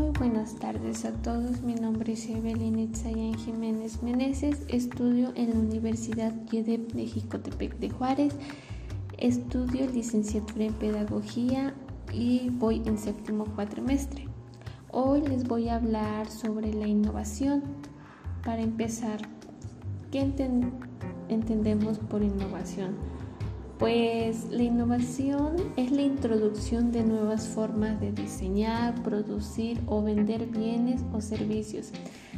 Muy buenas tardes a todos. Mi nombre es Evelyn Itzayan Jiménez Meneses. Estudio en la Universidad YEDEP de Jicotepec de Juárez. Estudio licenciatura en Pedagogía y voy en séptimo cuatrimestre. Hoy les voy a hablar sobre la innovación. Para empezar, ¿qué entendemos por innovación? Pues la innovación es la introducción de nuevas formas de diseñar, producir o vender bienes o servicios.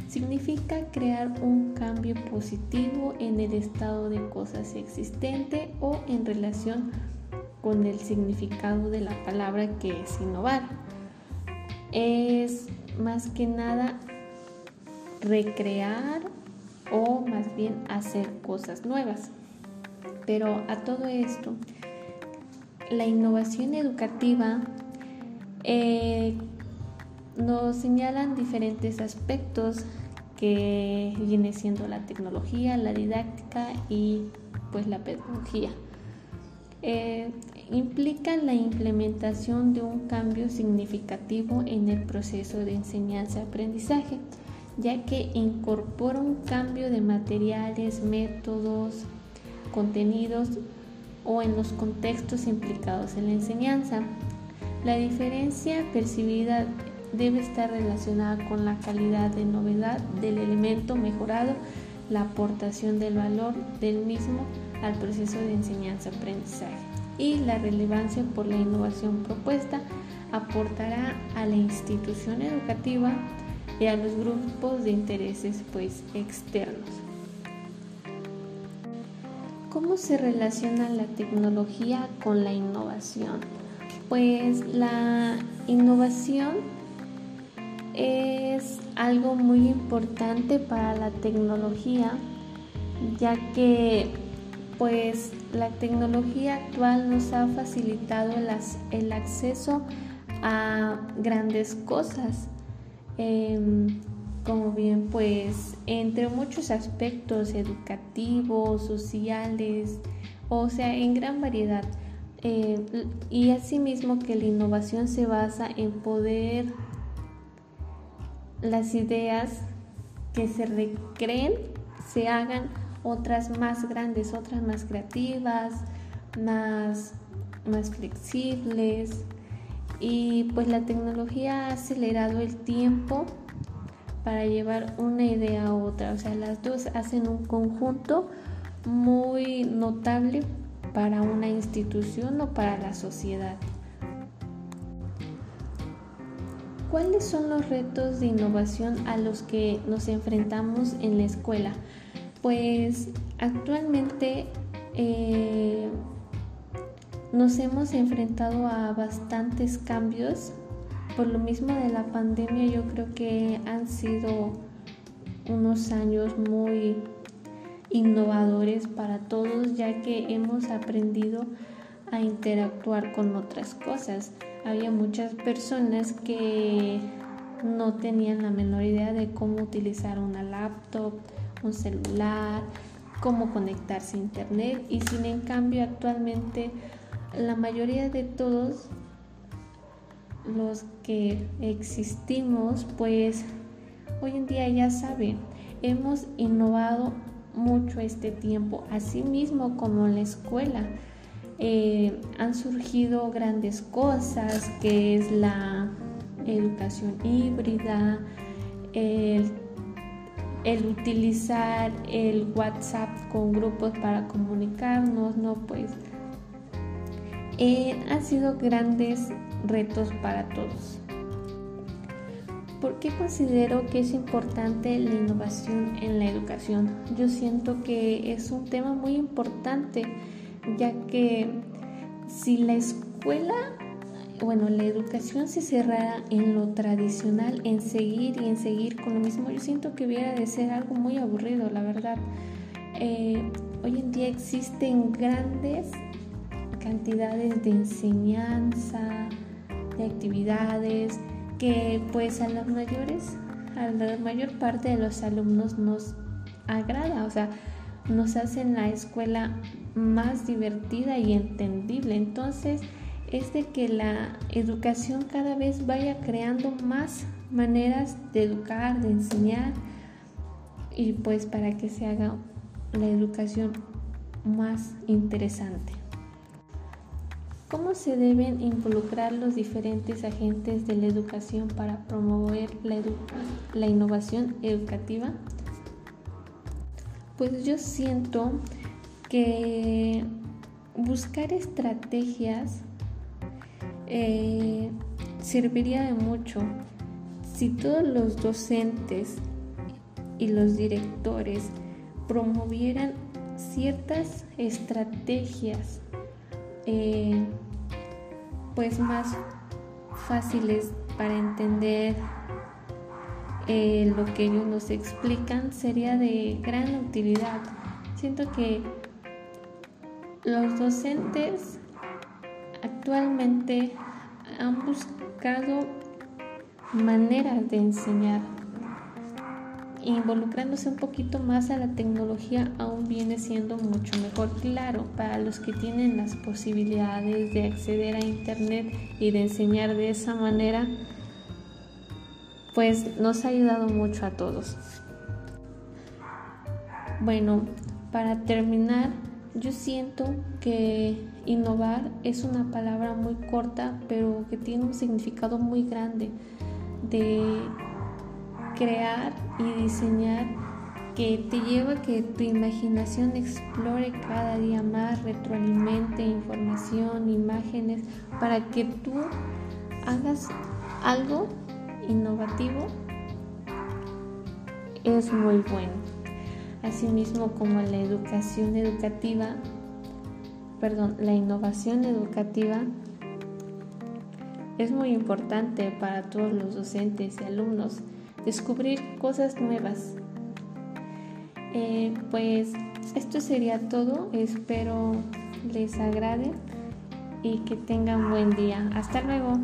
Significa crear un cambio positivo en el estado de cosas existente o en relación con el significado de la palabra que es innovar. Es más que nada recrear o más bien hacer cosas nuevas. Pero a todo esto, la innovación educativa eh, nos señalan diferentes aspectos que viene siendo la tecnología, la didáctica y pues la pedagogía. Eh, implican la implementación de un cambio significativo en el proceso de enseñanza-aprendizaje, ya que incorpora un cambio de materiales, métodos, contenidos o en los contextos implicados en la enseñanza. La diferencia percibida debe estar relacionada con la calidad de novedad del elemento mejorado, la aportación del valor del mismo al proceso de enseñanza-aprendizaje y la relevancia por la innovación propuesta aportará a la institución educativa y a los grupos de intereses pues externos. ¿Cómo se relaciona la tecnología con la innovación? Pues la innovación es algo muy importante para la tecnología, ya que pues la tecnología actual nos ha facilitado el, acceso a grandes cosas. Em, como bien pues entre muchos aspectos educativos, sociales, o sea, en gran variedad. Eh, y asimismo que la innovación se basa en poder las ideas que se recreen, se hagan otras más grandes, otras más creativas, más, más flexibles. Y pues la tecnología ha acelerado el tiempo para llevar una idea a otra. O sea, las dos hacen un conjunto muy notable para una institución o para la sociedad. ¿Cuáles son los retos de innovación a los que nos enfrentamos en la escuela? Pues actualmente eh, nos hemos enfrentado a bastantes cambios por lo mismo de la pandemia yo creo que han sido unos años muy innovadores para todos ya que hemos aprendido a interactuar con otras cosas. Había muchas personas que no tenían la menor idea de cómo utilizar una laptop, un celular, cómo conectarse a internet y sin en cambio actualmente la mayoría de todos los que existimos, pues hoy en día ya saben, hemos innovado mucho este tiempo, así mismo como en la escuela. Eh, han surgido grandes cosas que es la educación híbrida, el, utilizar el WhatsApp con grupos para comunicarnos, ¿no? Pues eh, han sido grandes retos para todos. ¿Por qué considero que es importante la innovación en la educación? Yo siento que es un tema muy importante, ya que si la escuela, bueno, la educación se cerrara en lo tradicional, en seguir y en seguir con lo mismo, yo siento que hubiera de ser algo muy aburrido, la verdad. Eh, hoy en día existen grandes cantidades de enseñanza, de actividades que pues a los mayores, a la mayor parte de los alumnos nos agrada, o sea, nos hacen la escuela más divertida y entendible. Entonces, es de que la educación cada vez vaya creando más maneras de educar, de enseñar y pues para que se haga la educación más interesante. ¿Cómo se deben involucrar los diferentes agentes de la educación para promover la, la innovación educativa? Pues yo siento que buscar estrategias eh, serviría de mucho si todos los docentes y los directores promovieran ciertas estrategias eh, pues más fáciles para entender eh, lo que ellos nos explican sería de gran utilidad. Siento que los docentes actualmente han buscado maneras de enseñar. Involucrándose un poquito más a la tecnología aún viene siendo mucho mejor. Claro, para los que tienen las posibilidades de acceder a Internet y de enseñar de esa manera, pues nos ha ayudado mucho a todos. Bueno, para terminar, yo siento que innovar es una palabra muy corta, pero que tiene un significado muy grande de crear y diseñar que te lleva a que tu imaginación explore cada día más, retroalimente información, imágenes, para que tú hagas algo innovativo. Es muy bueno. Asimismo como la educación educativa, perdón, la innovación educativa es muy importante para todos los docentes y alumnos descubrir cosas nuevas. Eh, pues esto sería todo. Espero les agrade y que tengan buen día. Hasta luego.